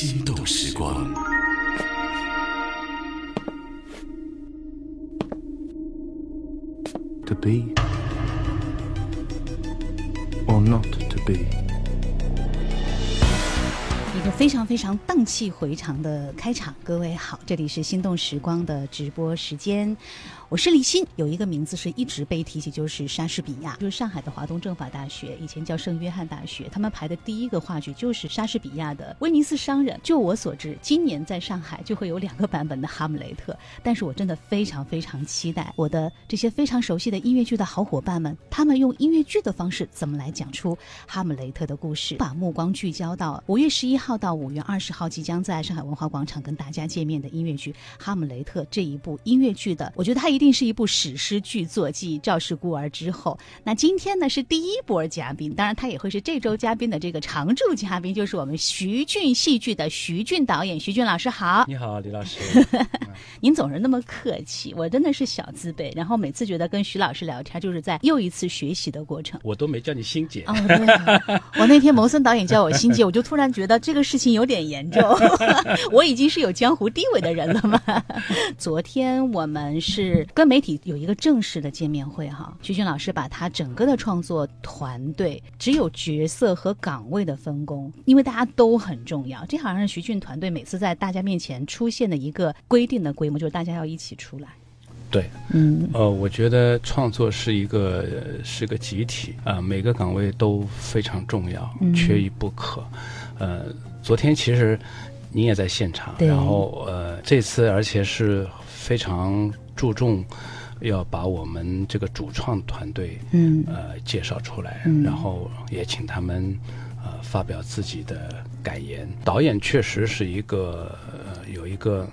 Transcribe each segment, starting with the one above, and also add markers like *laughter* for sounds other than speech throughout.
心动时光。To be or not to be. 一个非常非常荡气回肠的开场，各位好，这里是心动时光的直播时间，我是李欣。有一个名字是一直被提起，就是莎士比亚，就是上海的华东政法大学，以前叫圣约翰大学，他们排的第一个话剧就是莎士比亚的《威尼斯商人》。就我所知，今年在上海就会有两个版本的《哈姆雷特》，但是我真的非常非常期待我的这些非常熟悉的音乐剧的好伙伴们，他们用音乐剧的方式怎么来讲出哈姆雷特的故事，把目光聚焦到五月十一号到五月二十号即将在上海文化广场跟大家见面的音乐剧《哈姆雷特》这一部音乐剧的，我觉得它一定是一部史诗巨作，继《赵氏孤儿》之后。那今天呢是第一波嘉宾，当然他也会是这周嘉宾的这个常驻嘉宾，就是我们徐俊戏剧的徐俊导演。徐俊老师好，你好，李老师。*laughs* 您总是那么客气，我真的是小自卑。然后每次觉得跟徐老师聊天，就是在又一次学习的过程。我都没叫你欣姐。哦，对啊、我那天牟森导演叫我欣姐，我就突然觉得这个事情有点严重。*laughs* 我已经是有江湖地位的人了嘛？*laughs* 昨天我们是跟媒体有一个正式的见面会哈，徐俊老师把他整个的创作团队只有角色和岗位的分工，因为大家都很重要。这好像是徐俊团队每次在大家面前出现的一个规定的规模，就是大家要一起出来。对，嗯，呃，我觉得创作是一个是个集体啊、呃，每个岗位都非常重要，嗯、缺一不可。呃，昨天其实你也在现场，然后呃，这次而且是非常注重要把我们这个主创团队，嗯，呃，介绍出来，嗯、然后也请他们呃发表自己的感言。导演确实是一个呃有一个。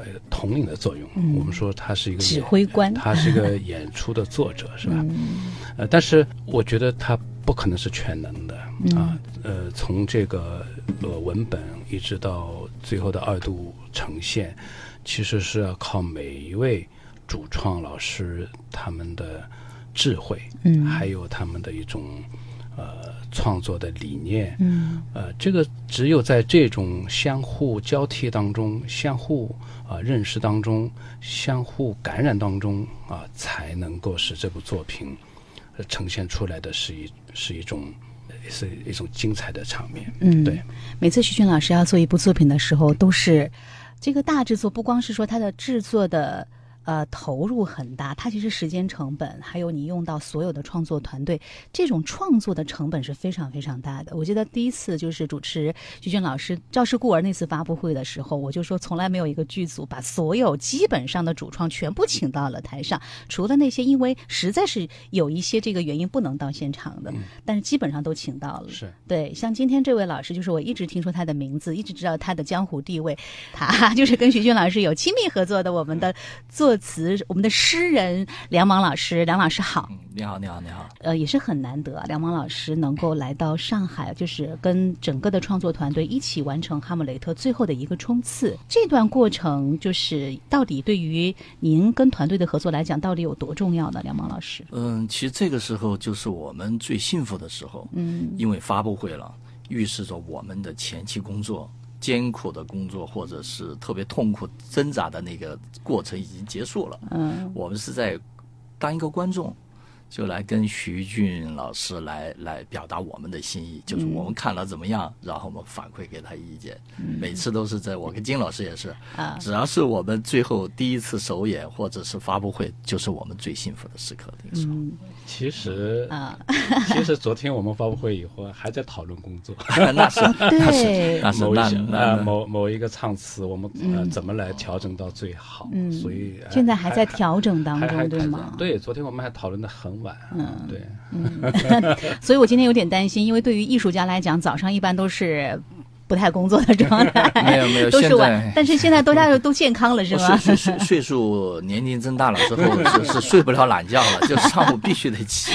呃，统领的作用，嗯、我们说他是一个指挥官，他是一个 *laughs* 演出的作者，是吧？嗯、呃，但是我觉得他不可能是全能的、嗯、啊。呃，从这个呃文本一直到最后的二度呈现，其实是要靠每一位主创老师他们的智慧，嗯，还有他们的一种呃创作的理念，嗯，呃，这个只有在这种相互交替当中，相互。啊，认识当中，相互感染当中啊，才能够使这部作品、呃、呈现出来的是一是一种是一种精彩的场面。嗯，对。每次徐军老师要做一部作品的时候，都是这个大制作，不光是说它的制作的。呃，投入很大，它其实时间成本，还有你用到所有的创作团队，这种创作的成本是非常非常大的。我记得第一次就是主持徐军老师《赵氏孤儿》那次发布会的时候，我就说从来没有一个剧组把所有基本上的主创全部请到了台上，除了那些因为实在是有一些这个原因不能到现场的，嗯、但是基本上都请到了。是对，像今天这位老师，就是我一直听说他的名字，一直知道他的江湖地位，他 *laughs* 就是跟徐军老师有亲密合作的我们的作。词，我们的诗人梁芒老师，梁老师好，嗯，你好，你好，你好，呃，也是很难得，梁芒老师能够来到上海，就是跟整个的创作团队一起完成《哈姆雷特》最后的一个冲刺。这段过程，就是到底对于您跟团队的合作来讲，到底有多重要呢？梁芒老师，嗯，其实这个时候就是我们最幸福的时候，嗯，因为发布会了，预示着我们的前期工作。艰苦的工作，或者是特别痛苦挣扎的那个过程已经结束了。嗯，我们是在当一个观众，就来跟徐俊老师来来表达我们的心意，就是我们看了怎么样，然后我们反馈给他意见。嗯、每次都是在我跟金老师也是啊，只要是我们最后第一次首演或者是发布会，就是我们最幸福的时刻。那个时候，嗯、其实啊，*laughs* 其实昨天我们发布会以后还在讨论工作，*laughs* 那是 *laughs* 那是那是某一那呃某某一个唱词，我们呃怎么来调整到最好？嗯，所以现在还在调整当中，对吗？对，昨天我们还讨论的很晚。嗯，对。嗯，所以我今天有点担心，因为对于艺术家来讲，早上一般都是不太工作的状态。*laughs* 没有没有，都是晚，但是现在大家 *laughs* 都健康了，是吗？岁岁岁数年龄增大了之后，是是睡不了懒觉了，就上午必须得起。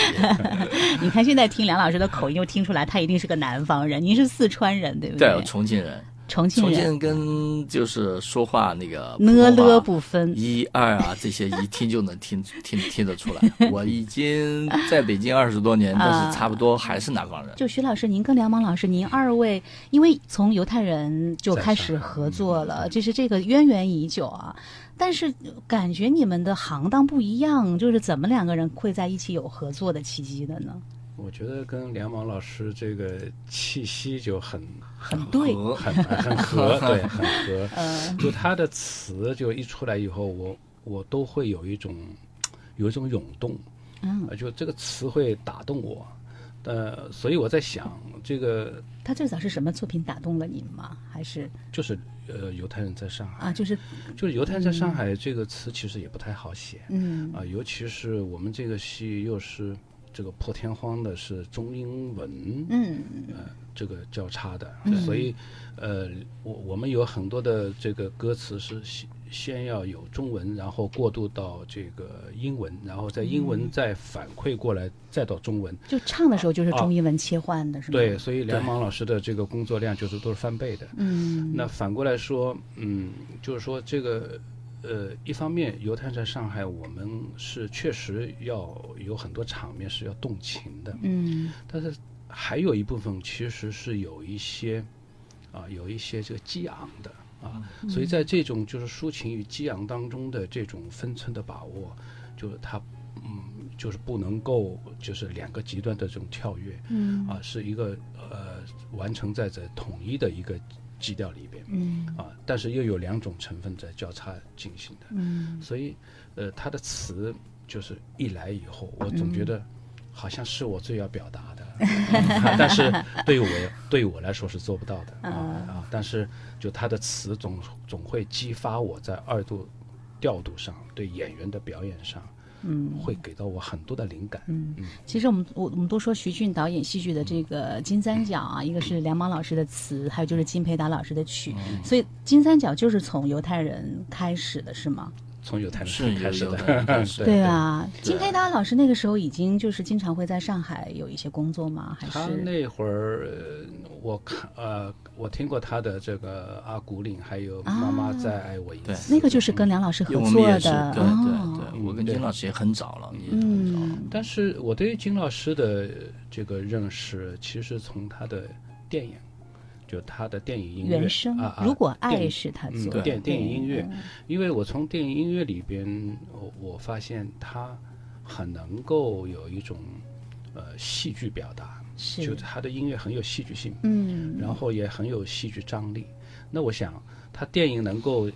你看现在听梁老师的口音，又听出来他一定是个南方人。您是四川人，对不对，重庆人。重庆重庆人人跟就是说话那个呢了不分。一二啊，这些一听就能听听听得出来。我已经在北京二十多年，但啊是差不多还是南方人。就徐老师，您跟梁芒老师，您二位因为从犹太人就开始合作了，这是这个渊源已久啊。但是感觉你们的行当不一样，就是怎么两个人会在一起有合作的契机的呢？我觉得跟梁芒老师这个气息就很很对，很很合，对，很合。呃，*laughs* 就他的词就一出来以后，我我都会有一种有一种涌动，嗯，呃就这个词会打动我。呃，所以我在想，这个他最早是什么作品打动了您吗？还是？就是呃，犹太人在上海，啊，就是。就是犹太人在上海这个词其实也不太好写。嗯。啊、尤其是我们这个戏又是这个破天荒的是中英文，嗯这个交叉的，所以呃，我我们有很多的这个歌词是先先要有中文，然后过渡到这个英文，然后在英文再反馈过来，再到中文。就唱的时候就是中英文切换的是吗？对，，所以梁芒老师的这个工作量就是都是翻倍的。嗯那反过来说，嗯，就是说这个。呃，一方面，犹太在上海，我们是确实要有很多场面是要动情的，嗯但是还有一部分其实是有一些啊，有一些这个激昂的啊，所以在这种就是抒情与激昂当中的这种分寸的把握，就是它嗯，就是不能够就是两个极端的这种跳跃嗯啊，是一个呃完成在这统一的一个基调里边嗯啊，但是又有两种成分在交叉进行的，嗯。所以呃，他的词就是一来以后，我总觉得好像是我最要表达的，啊但是对于我对于我来说是做不到的啊啊！但是就他的词总总会激发我在二度调度上，对演员的表演上，嗯会给到我很多的灵感。嗯，其实我们我我们都说徐俊导演戏剧的这个金三角啊，一个是梁芒老师的词，还有就是金培达老师的曲，所以金三角就是从犹太人开始的，是吗？从犹太是人开始有有的，*laughs* 始对啊，金培达老师那个时候已经就是经常会在上海有一些工作吗？还他是那会儿，呃我看呃，我听过他的这个《阿古岭》，还有《妈妈再爱我一次》对。那个就是跟梁老师合作的。对哦。对对，我跟金老师也很早了，也很早。嗯。但是我对金老师的这个认识，其实从他的电影，就他的电影音乐原声啊，啊如果爱是他嗯做的，电电影音乐，因为我从电影音乐里边，我我发现他很能够有一种呃戏剧表达，是。就他的音乐很有戏剧性，嗯。然后也很有戏剧张力。那我想，他电影能够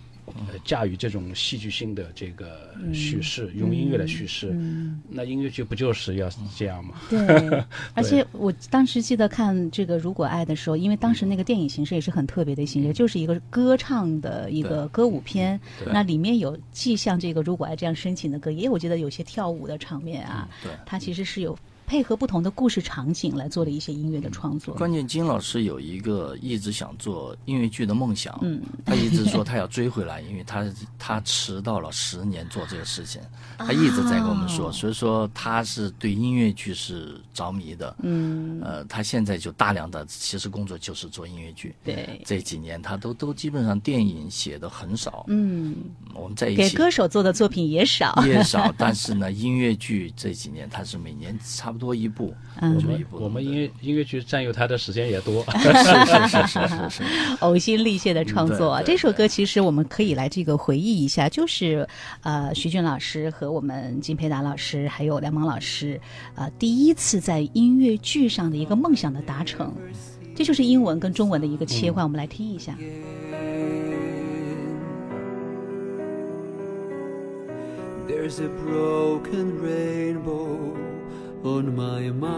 呃驾驭这种戏剧性的这个叙事，用音乐来叙事，嗯。那音乐剧不就是要这样吗？对，*laughs* 而且我当时记得看这个《如果爱》的时候，因为当时那个电影形式也是很特别的形式，就是一个歌唱的一个歌舞片，那里面有既像这个《如果爱》这样深情的歌，也有我觉得有些跳舞的场面啊，对，它其实是有配合不同的故事场景来做的一些音乐的创作。关键金老师有一个一直想做音乐剧的梦想，嗯，他一直说他要追回来，因为他他迟到了十年做这个事情，他一直在跟我们说，哦所以说他是对音乐剧是着迷的，嗯，呃，他现在就大量的其实工作就是做音乐剧，对，这几年他都都基本上电影写的很少，嗯，我们在一起给歌手做的作品也少。也少，但是呢，音乐剧这几年他是每年差不多一部，嗯就一部，我们音乐音乐剧占有他的时间也多。是是是是是是，*laughs* 呕心沥血的创作。这首歌其实我们可以来这个回忆一下，就是呃徐俊老师和我们金培达老师还有梁芒老师，呃第一次在音乐剧上的一个梦想的达成。这就是英文跟中文的一个切换，我们来听一下。There's a broken rainbow on my mind.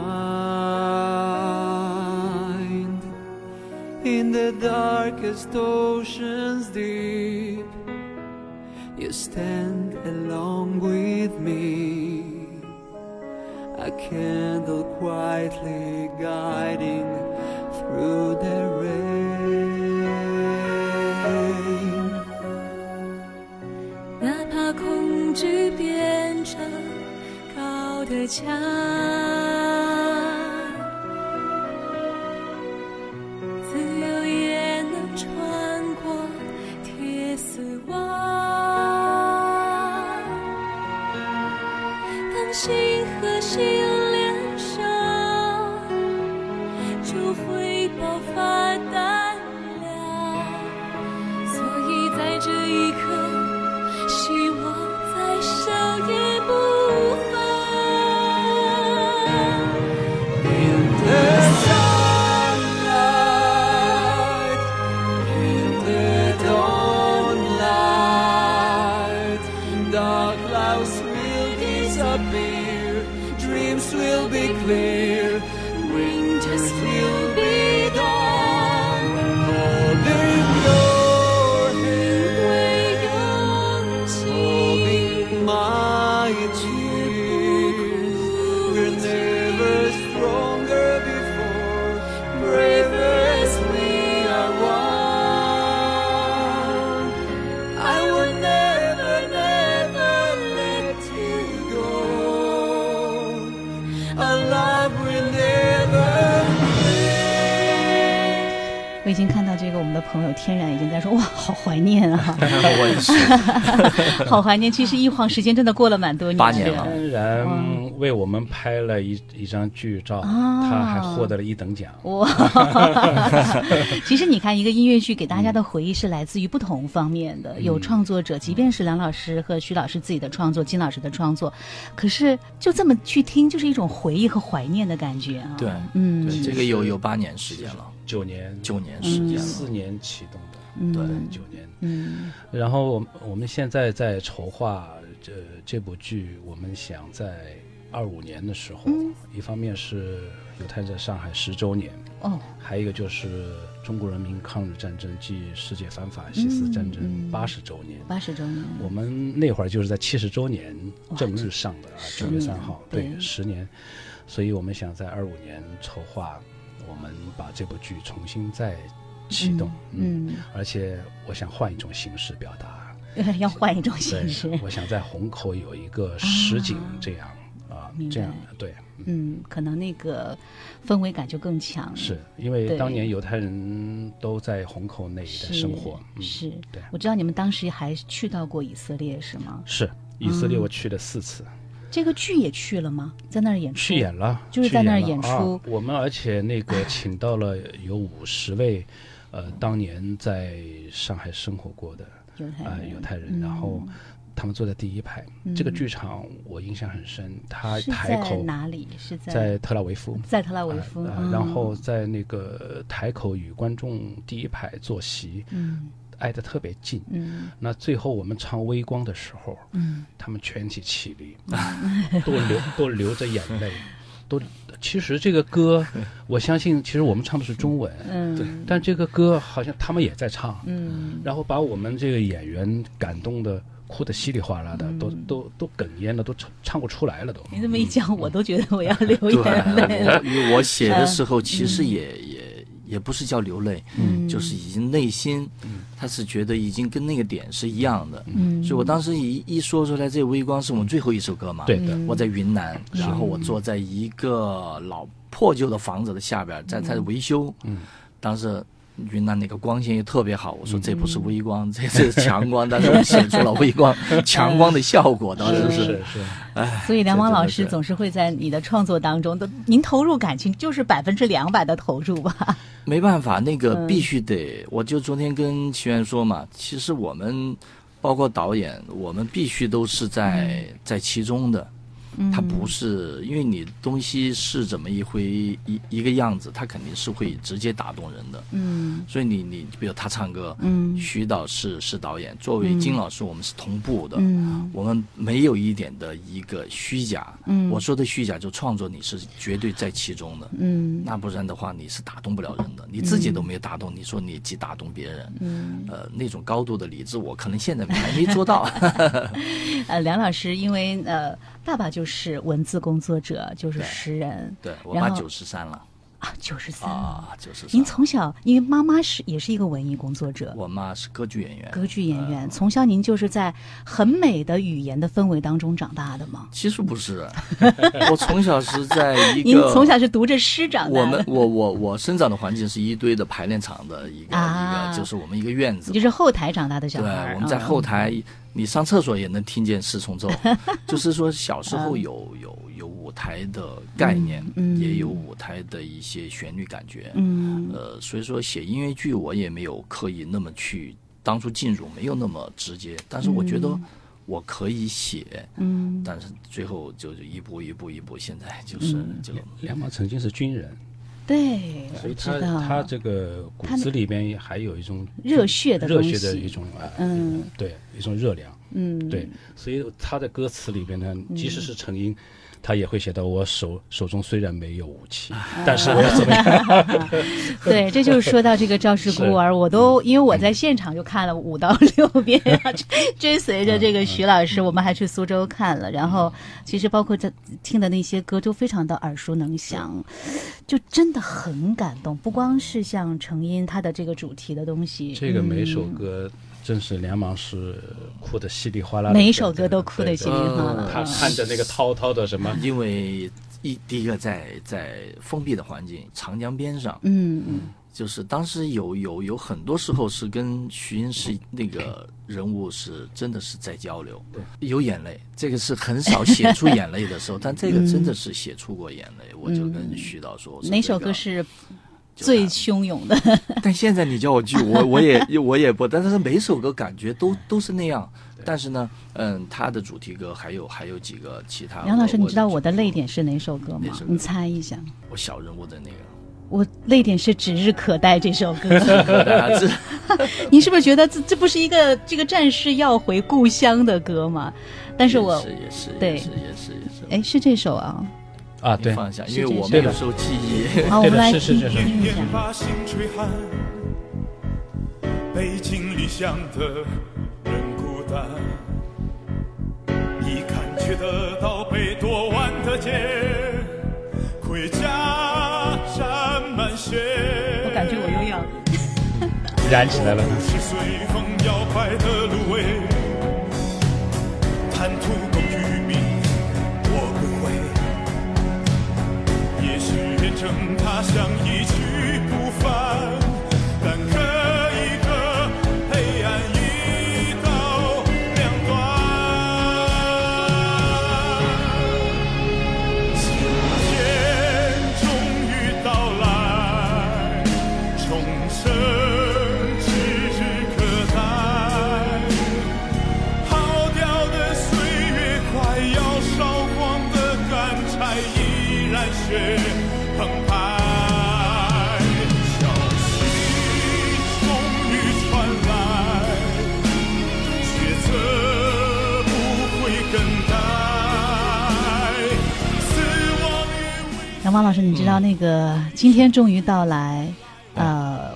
In the darkest oceans deep, you stand along with me. A candle quietly guiding through the rain. 哪怕恐惧变成高 的墙，自由也能穿过铁丝网。当心和心。朋友天然已经在说哇，好怀念啊，*laughs* 我也是，*laughs* 好怀念。其实一晃时间真的过了蛮多年，八年了天然为我们拍了一一张剧照，啊他还获得了一等奖。哇，*laughs* 其实你看，一个音乐剧给大家的回忆是来自于不同方面的，有创作者，即便是梁老师和徐老师自己的创作，金老师的创作，可是就这么去听，就是一种回忆和怀念的感觉啊。对嗯，对，这个有有八年时间了，九年，九年时间了，四年启动的，嗯。对，九年。嗯。然后我们我们现在在筹划这这部剧，我们想在二五年的时候，嗯。一方面是犹太在上海十周年，哦，还有一个就是中国人民抗日战争暨世界反法西斯战争嗯。八十周年。八十周年，我们那会儿就是在七十周年正日上的啊，十九月三号，对。对，十年，所以我们想在二五年筹划，我们把这部剧重新再启动，嗯，嗯，而且我想换一种形式表达，嗯。要换一种形式，，我想在虹口有一个实景这样啊明白这样的，对，嗯，可能那个氛围感就更强，是因为当年犹太人都在虹口那一带生活，嗯，是，对，我知道你们当时还去到过以色列，是吗？是以色列嗯我去了四次。这个剧也去了吗？在那儿演出？去演了，就是在那儿演出啊。我们而且那个请到了有五十位，呃，当年在上海生活过的啊、犹太人，犹太人，嗯然后他们坐在第一排。这个剧场我印象很深，它台口哪里？是在在特拉维夫。在特拉维夫，然后在那个台口与观众第一排坐席，嗯。挨得特别近。嗯。那最后我们唱《微光》的时候，嗯，他们全体起立，*laughs* 都流都流着眼泪，都其实这个歌，*laughs* 我相信其实我们唱的是中文，嗯。但这个歌好像他们也在唱，嗯。然后把我们这个演员感动的哭得稀里哗啦的，都都都哽咽了，都唱唱不出来了都。你这么一讲，我都觉得我要 *laughs* 流，眼泪了。我因为我写的时候，其实也也也不是叫流泪，嗯就是已经内心，他是觉得已经跟那个点是一样的。嗯所以我当时一一说出来，这《微光》是我们最后一首歌嘛。对的，我在云南，然后我坐在一个老破旧的房子的下边，在在维修。嗯，当时云南那个光线也特别好，我说这不是微光，这是 *laughs* 强光，但是我写出了微光 *laughs* 强光的效果，当时是。是是，所以梁王老师总是会在你的创作当中，都您投入感情就是百分之两百的投入吧？*laughs* 没办法，那个嗯必须得，我就昨天跟齐源说嘛，其实我们包括导演，我们必须都是在、在其中的。嗯。它不是因为你东西是怎么一回一一个样子，它肯定是会直接打动人的。嗯。所以你你比如他唱歌，嗯。徐导是是导演，作为金老师，我们是同步的。嗯。我们没有一点的一个虚假，嗯。我说的虚假就创作你是绝对在其中的，嗯。那不然的话你是打动不了人的，你自己都没有打动，你说你既打动别人，嗯，呃，那种高度的理智，我可能现在还没做到。*laughs* 呃，梁老师因为呃，爸爸就是文字工作者，就是诗人。对我然后妈九十三了啊，九十三。啊，九十三。您。从小，因为妈妈是也是一个文艺工作者，我妈是歌剧演员，歌剧演员，从小您就是在很美的语言的氛围当中长大的吗？其实不是，*laughs* 我从小是在一个 *laughs* 您从小是读着诗长大的，我们我我我生长的环境是一堆的排练场的一个、啊。一个，就是我们一个院子。就。是后台长大的小对孩对，，我们在嗯。后台，你上厕所也能听见四重奏，*laughs* 就是说小时候有有舞台的概念，嗯嗯。也有舞台的一些旋律感觉。嗯。呃，所以说写音乐剧我也没有刻意那么去当初进入没有那么直接，但是我觉得我可以写，嗯。但是最后就是一步一步一步，现在就是、嗯。就梁芒曾经是军人，对，所以他他这个骨子里边还有一种热血的热血的一种啊，嗯。对，一种热量，嗯。对，所以他的歌词里边呢，即使是成英，他也会写到我手手中虽然没有武器，但是我要怎么样？*laughs* 对，这就是说到这个《赵氏孤儿》，我都因为我在现场就看了五到六遍，追追随着这个徐老师，我们还去苏州看了。然后其实包括这听的那些歌都非常的耳熟能详，就真的很感动。不光是像成因他的这个主题的东西，这个每首嗯歌真是连忙是哭的稀里哗啦，每一首歌都哭得稀里哗啦。他看着那个滔滔的什么，因为一第一个在在封闭的环境，长江边上，嗯嗯。就是当时有有有很多时候是跟徐英是那个人物是真的是在交流，有眼泪，这个是很少写出眼泪的时候，*laughs* 但这个真的是写出过眼泪，我就跟徐导说，哪首歌是就最汹涌的？*laughs* 但现在你叫我记，我我也 *laughs* 我也不，但是每首歌感觉都都是那样。但是呢，嗯，他的主题歌还有还有几个其他。杨老师，你知道我的泪点是哪首歌吗？歌你猜一下。我小人物的那个，我泪点是《*laughs* 指日可待》这首歌，大家知你是不是觉得这这不是一个这个战士要回故乡的歌吗？但是我也是也是对也是也是也是。哎是这首啊，啊，对，你放下，因为我们有时候记忆。好，我对的们来听是是是是听一下。把心吹寒，北京理想的人孤单，一看却得到被夺腕的剑，盔甲沾满血。我感觉我又要燃起来了。是随风摇摆的芦苇，贪图他乡一去不返，与危杨芳老师，你知道那个今天终于到来，呃，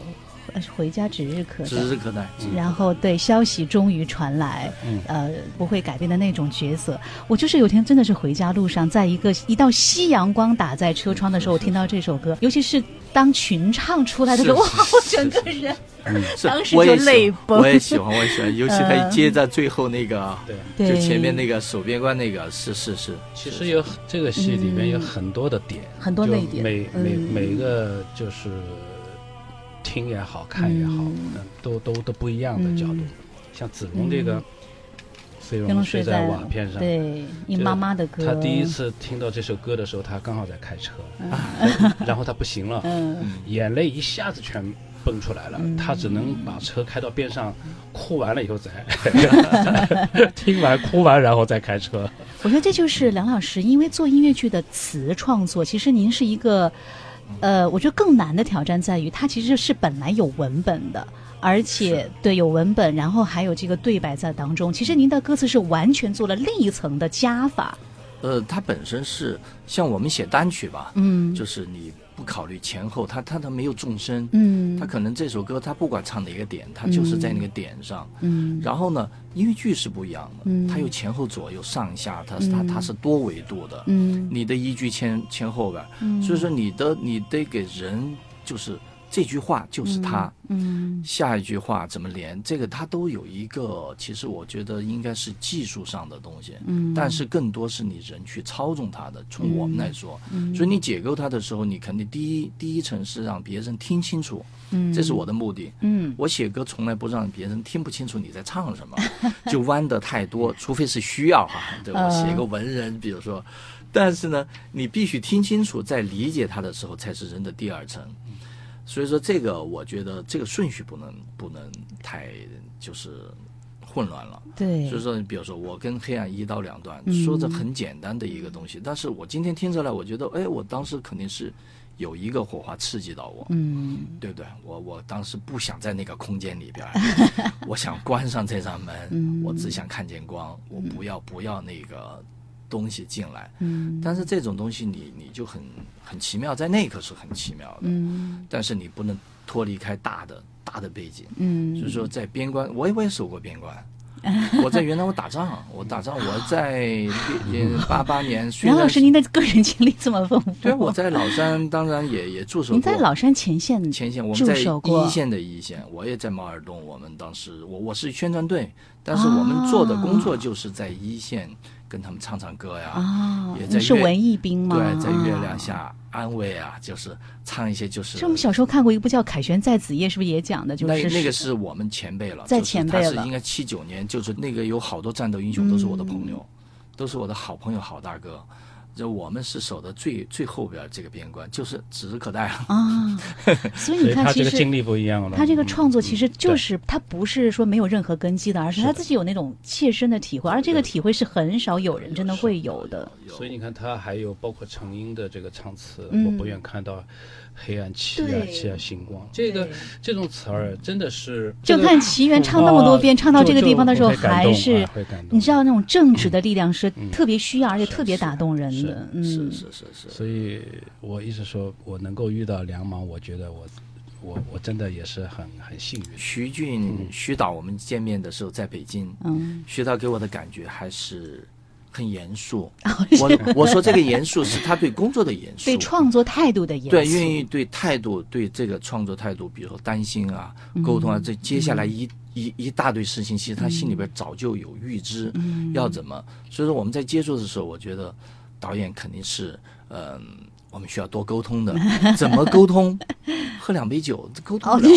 回家指日可待。指日可待。然后对消息终于传来，嗯。呃，不会改变的那种角色。我就是有天真的是回家路上，在一个一道夕阳光打在车窗的时候，我听到这首歌，尤其是当群唱出来的时候，哇，我整个人是当时我也就泪喜崩。我也喜欢，我也喜欢，尤其他嗯。接在最后那个，对，就前面那个守边关那个，是是是。其实有这个戏里面有很多的点，很多泪点。每每嗯。每个就是听也好看也好，嗯。嗯都都都不一样的角度。嗯。像子龙这个，飞飞龙睡在龙睡在瓦片上，对你妈妈的歌，他第一次听到这首歌的时候，他刚好在开车，*laughs* 然后他不行了，嗯，眼泪一下子全蹦出来了，他只能把车开到边上，哭完了以后再 *laughs* 听完哭完，然后再开车。我觉得这就是梁老师，因为做音乐剧的词创作，其实您是一个，呃，我觉得更难的挑战在于，它其实是本来有文本的，而且对有文本，然后还有这个对白在当中。其实您的歌词是完全做了另一层的加法，呃，它本身是像我们写单曲吧，嗯。就是你不考虑前后，他他他没有纵深，嗯。他可能这首歌他不管唱哪个点，他就是在那个点上。嗯。然后呢，音乐剧是不一样的，嗯。它有前后左右上下，它是它它是多维度的，嗯。你的一句前前后边，嗯。所以说你的你得给人就是这句话就是他，嗯下一句话怎么连，这个它都有一个，其实我觉得应该是技术上的东西，嗯。但是更多是你人去操纵它的。从我们来说，嗯所以你解构它的时候，你肯定第一第一层是让别人听清楚，嗯。这是我的目的。嗯。我写歌从来不让别人听不清楚你在唱什么，*laughs* 就弯的太多，*laughs* 除非是需要哈。对我写个文人，比如说，但是呢，你必须听清楚，在理解它的时候才是人的第二层。所以说这个我觉得这个顺序不能不能太就是混乱了。对所以说，比如说我跟黑暗一刀两断，嗯说着很简单的一个东西，但是我今天听着来，我觉得，哎，我当时肯定是有一个火花刺激到我，嗯对不对？我我当时不想在那个空间里边，*laughs* 我想关上这扇门，嗯我只想看见光，我不要不要那个东西进来。嗯但是这种东西你你就很很奇妙，在那一刻是很奇妙的，嗯但是你不能脱离开大的大的背景。嗯，就是说，在边关，我也我也守过边关。*laughs* 我在原来我打仗，我打仗，我在八八年，*laughs* 虽然梁老师，您的个人经历这么丰富，对我在老山当然也也驻守过。您在老山前线前线，我们驻在一线的一线，我也在毛尔东。我们当时我我是宣传队，但是我们做的工作就是在一线跟他们唱唱歌呀，哦也，是文艺兵吗？对，在月啊亮。下安慰啊，就是唱一些就是。是我们小时候看过一部叫《凯旋在子夜》，是不是也讲的？就是那个是我们前辈了，在前辈是应该七九年，就是那个有好多战斗英雄都是我的朋友，嗯都是我的好朋友、好大哥。就我们是守的最最后边这个边关，就是指日可待了。啊，*laughs* 所以你看，他这个经历不一样了。他这个嗯创作其实就对是他不是说没有任何根基的，而是他自己有那种切身的体会，而这个体会是很少有人真的会有的。所以你看，他还有包括成英的这个唱词，嗯我不愿看到黑暗期啊对期啊星光，这个这种词儿真的是就看奇缘唱那么多遍，唱到这个地方的时候，还是啊会感动。你知道那种正直的力量是嗯。特别需要，而且特别打动人的。是嗯，是是是，所以我一直说，我能够遇到梁芒，我觉得我我我真的也是很很幸运。徐俊、徐导，我们见面的时候在北京，嗯，徐导给我的感觉还是很严肃。*laughs* 哦我我说这个严肃是他对工作的严肃，对创作态度的严肃，对愿意对态度对这个创作态度，比如说担心啊、沟通啊，这接下来一一一大堆事情，其实他心里边早就有预知，要怎么。所以说我们在接触的时候，我觉得导演肯定是嗯。我们需要多沟通的，*laughs* 怎么沟通？喝两杯酒沟通了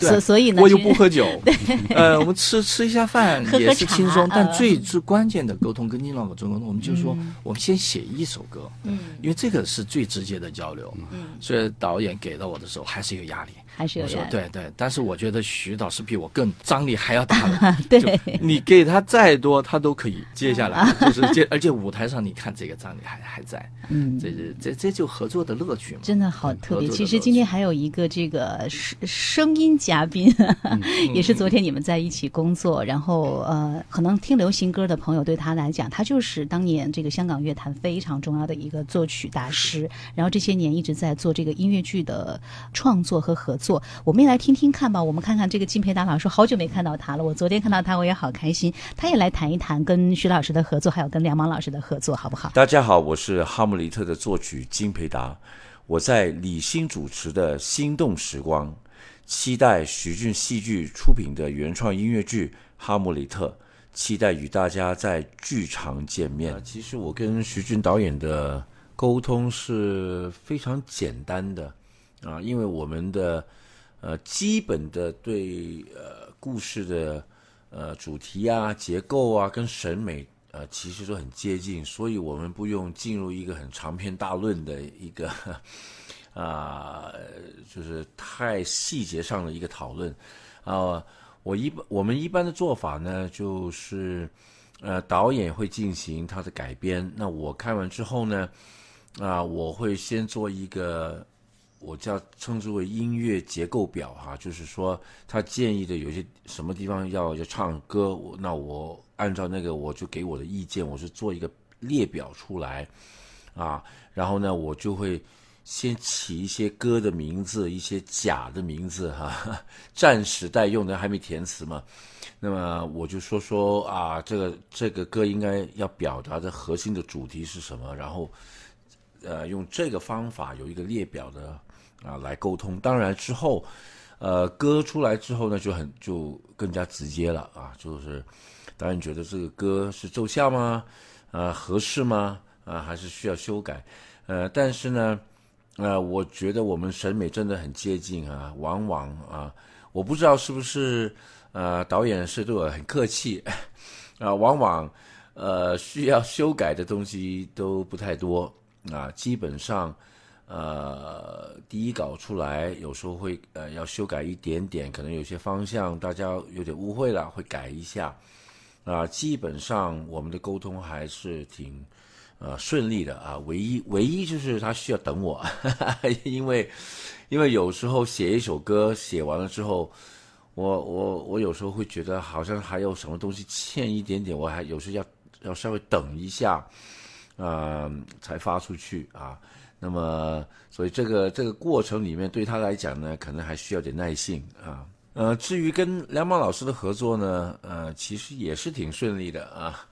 所所以呢，我又不喝酒，*laughs* 呃，我们吃吃一下饭也是轻松，但最最关键的沟通跟金老师沟通，我们就说，我们先写一首歌，嗯，因为这个是最直接的交流，嗯，所以导演给到我的时候还是有压力。还是有人对对，但是我觉得徐导是比我更张力还要大的，*laughs* 对你给他再多，他都可以接下来，就是接，*laughs* 而且舞台上你看这个张力还还在，嗯，这这这这就合作的乐趣嘛。真的好特别。其实今天还有一个这个声声音嘉宾，嗯 *laughs* 也是昨天你们在一起工作，然后呃，可能听流行歌的朋友对他来讲，他就是当年这个香港乐坛非常重要的一个作曲大师。然后这些年一直在做这个音乐剧的创作和合作。我们也来听听看吧，我们看看这个金培达老师，好久没看到他了。我昨天看到他，我也好开心。他也来谈一谈跟徐老师的合作，还有跟梁芒老师的合作，好不好？大家好，我是哈姆雷特的作曲金培达，我在李欣主持的《心动时光》，期待徐俊戏剧出品的原创音乐剧《哈姆雷特》，期待与大家在剧场见面。其实我跟徐俊导演的沟通是非常简单的啊，因为我们的呃基本的对呃故事的呃主题啊、结构啊跟审美呃其实都很接近，所以我们不用进入一个很长篇大论的一个 *laughs* 啊、就是太细节上的一个讨论。啊、我一般我们一般的做法呢，就是呃导演会进行他的改编，那我看完之后呢，啊、我会先做一个我叫称之为音乐结构表哈、就是说他建议的有些什么地方要要唱歌，我那我按照那个我就给我的意见，我是做一个列表出来啊，然后呢我就会先起一些歌的名字，一些假的名字哈、*laughs* 暂时代用的还没填词嘛，那么我就说说啊，这个这个歌应该要表达的核心的主题是什么，然后呃用这个方法有一个列表的啊来沟通。当然之后，呃歌出来之后呢，就很就更加直接了啊，就是导演觉得这个歌是奏效吗？啊合适吗？啊还是需要修改？呃但是呢，呃我觉得我们审美真的很接近啊，往往啊我不知道是不是呃导演是对我很客气 *laughs* 啊，往往呃需要修改的东西都不太多啊，基本上呃，第一稿出来，有时候会呃要修改一点点，可能有些方向大家有点误会了，会改一下。啊、基本上我们的沟通还是挺呃顺利的啊。唯一唯一就是他需要等我，因为因为有时候写一首歌写完了之后，我我我有时候会觉得好像还有什么东西欠一点点，我还有时候要要稍微等一下，呃，才发出去啊。那么，所以这个这个过程里面对他来讲呢，可能还需要点耐性啊。呃，至于跟梁邦老师的合作呢，呃，其实也是挺顺利的啊，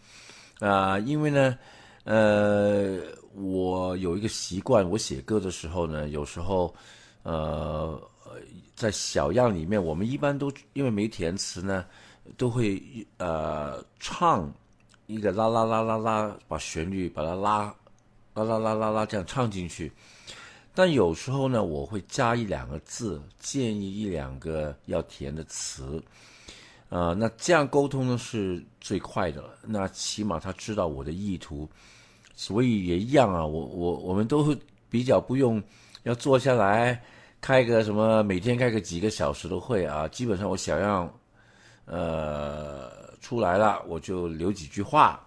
啊、因为呢，呃，我有一个习惯，我写歌的时候呢，有时候，呃在小样里面，我们一般都因为没填词呢，都会呃唱一个啦啦啦啦啦，把旋律把它拉啦啦啦啦啦这样唱进去。但有时候呢，我会加一两个字，建议一两个要填的词，呃，那这样沟通呢是最快的了。那起码他知道我的意图，所以也一样啊。我我我们都比较不用要坐下来开个什么，每天开个几个小时的会啊。基本上我想要呃出来了，我就留几句话。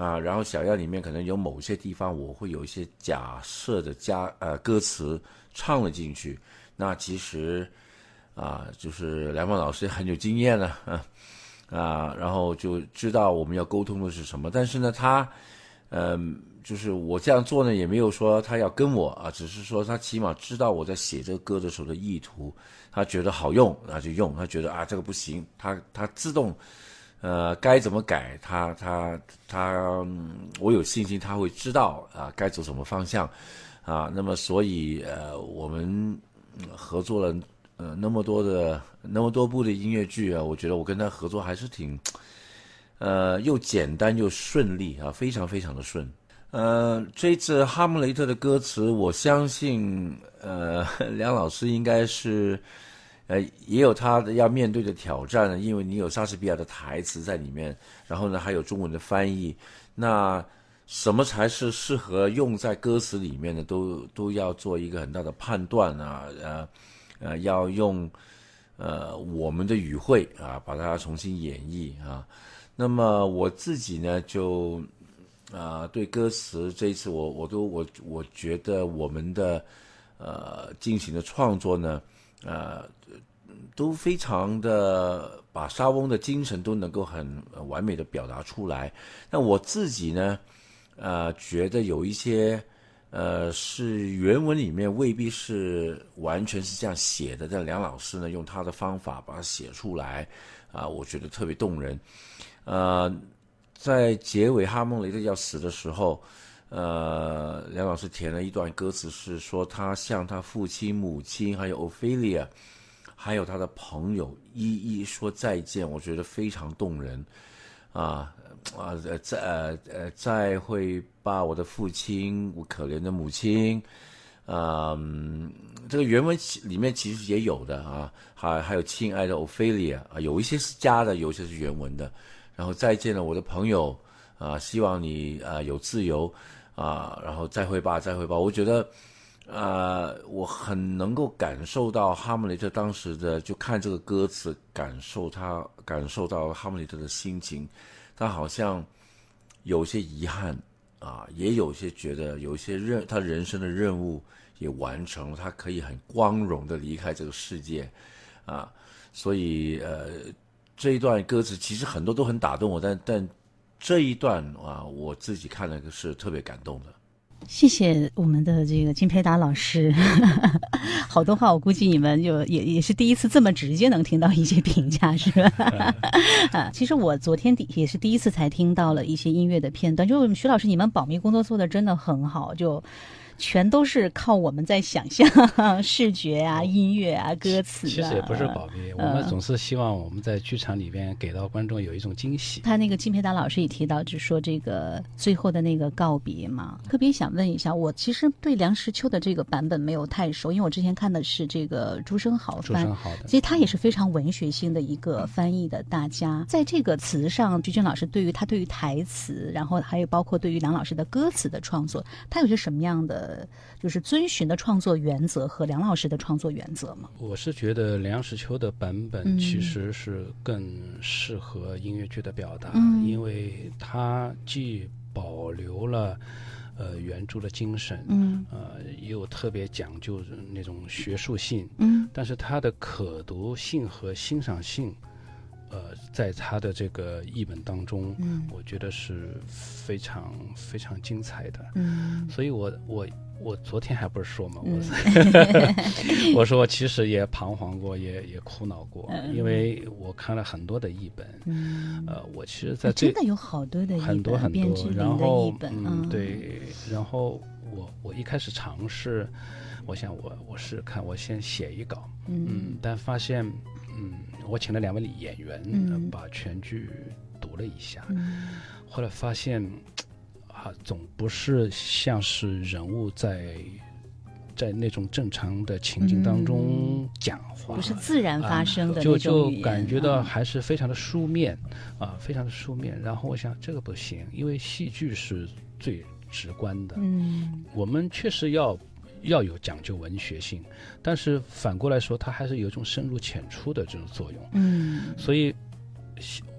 啊，然后小样里面可能有某些地方我会有一些假设的加呃歌词唱了进去，那其实啊就是梁芳老师很有经验了啊啊，然后就知道我们要沟通的是什么，但是呢他嗯、就是我这样做呢也没有说他要跟我啊，只是说他起码知道我在写这个歌的时候的意图，他觉得好用那就用，他觉得啊这个不行，他他自动。呃，该怎么改，他他他、我有信心他会知道啊，该走什么方向，啊，那么所以呃，我们合作了呃那么多的那么多部的音乐剧啊，我觉得我跟他合作还是挺，呃，又简单又顺利啊，非常非常的顺。呃，这次《哈姆雷特》的歌词，我相信呃，*laughs* 梁老师应该是。呃，也有他的要面对的挑战呢，因为你有莎士比亚的台词在里面，然后呢还有中文的翻译，那什么才是适合用在歌词里面的，都都要做一个很大的判断啊，呃呃，要用呃我们的语汇啊，把它重新演绎啊。那么我自己呢，就啊、对歌词这一次我我都我我觉得我们的呃进行的创作呢，呃。都非常的把沙翁的精神都能够很完美的表达出来。那我自己呢，呃，觉得有一些呃是原文里面未必是完全是这样写的，但梁老师呢用他的方法把它写出来，啊、我觉得特别动人。呃，在结尾哈梦雷特要死的时候。呃，梁老师填了一段歌词，是说他向他父亲、母亲，还有 Ophelia，还有他的朋友一一说再见，我觉得非常动人，啊啊再呃呃再会吧，我的父亲，我可怜的母亲，嗯，这个原文里面其实也有的啊，还还有亲爱的 Ophelia 啊，有一些是加的，有一些是原文的，然后再见了我的朋友啊，希望你啊有自由啊，然后再会吧，再会吧，我觉得。呃，我很能够感受到哈姆雷特当时的，就看这个歌词，感受他感受到哈姆雷特的心情，他好像有些遗憾啊，也有些觉得有些任他人生的任务也完成了，他可以很光荣的离开这个世界啊，所以呃这一段歌词其实很多都很打动我，但但这一段啊，我自己看了是特别感动的。谢谢我们的这个金培达老师，*laughs* 好多话我估计你们就也也是第一次这么直接能听到一些评价，是吧？*laughs* 啊，其实我昨天第也是第一次才听到了一些音乐的片段，就徐老师你们保密工作做的真的很好，就。全都是靠我们在想象、*laughs* 视觉啊、音乐啊、歌词、啊。其实也不是保密，我们总是希望我们在剧场里边给到观众有一种惊喜。他那个金培达老师也提到，就说这个最后的那个告别嘛，特别想问一下，我其实对梁实秋的这个版本没有太熟，因为我之前看的是这个朱生豪翻，朱生豪的，其实他也是非常文学性的一个翻译的大家。在这个词上，鞠军老师对于他对于台词，然后还有包括对于梁老师的歌词的创作，他有些什么样的的，就是遵循的创作原则和梁老师的创作原则吗？我是觉得梁实秋的版本嗯。其实是更适合音乐剧的表达，嗯。因为它既保留了呃原著的精神，嗯。呃又特别讲究那种学术性，嗯。但是它的可读性和欣赏性，呃，在他的这个译本当中，嗯。我觉得是非常非常精彩的。嗯。所以我我我昨天还不是说嘛，嗯我 *laughs* 我说其实也彷徨过，也也苦恼过，嗯。因为我看了很多的译本，嗯，呃，我其实在这真的有好多的很多很多然后嗯，对，然后我我一开始尝试，我想我我是看，我先写一稿，嗯。嗯，但发现，嗯，我请了两位演员，把全剧读了一下，嗯。后来发现，啊，总不是像是人物在在那种正常的情境当中讲话，嗯不是自然发生的就那种就感觉到嗯还是非常的书面，啊，非常的书面。然后我想这个不行，因为戏剧是最直观的，嗯。我们确实要要有讲究文学性，但是反过来说，它还是有一种深入浅出的这种作用。嗯所以，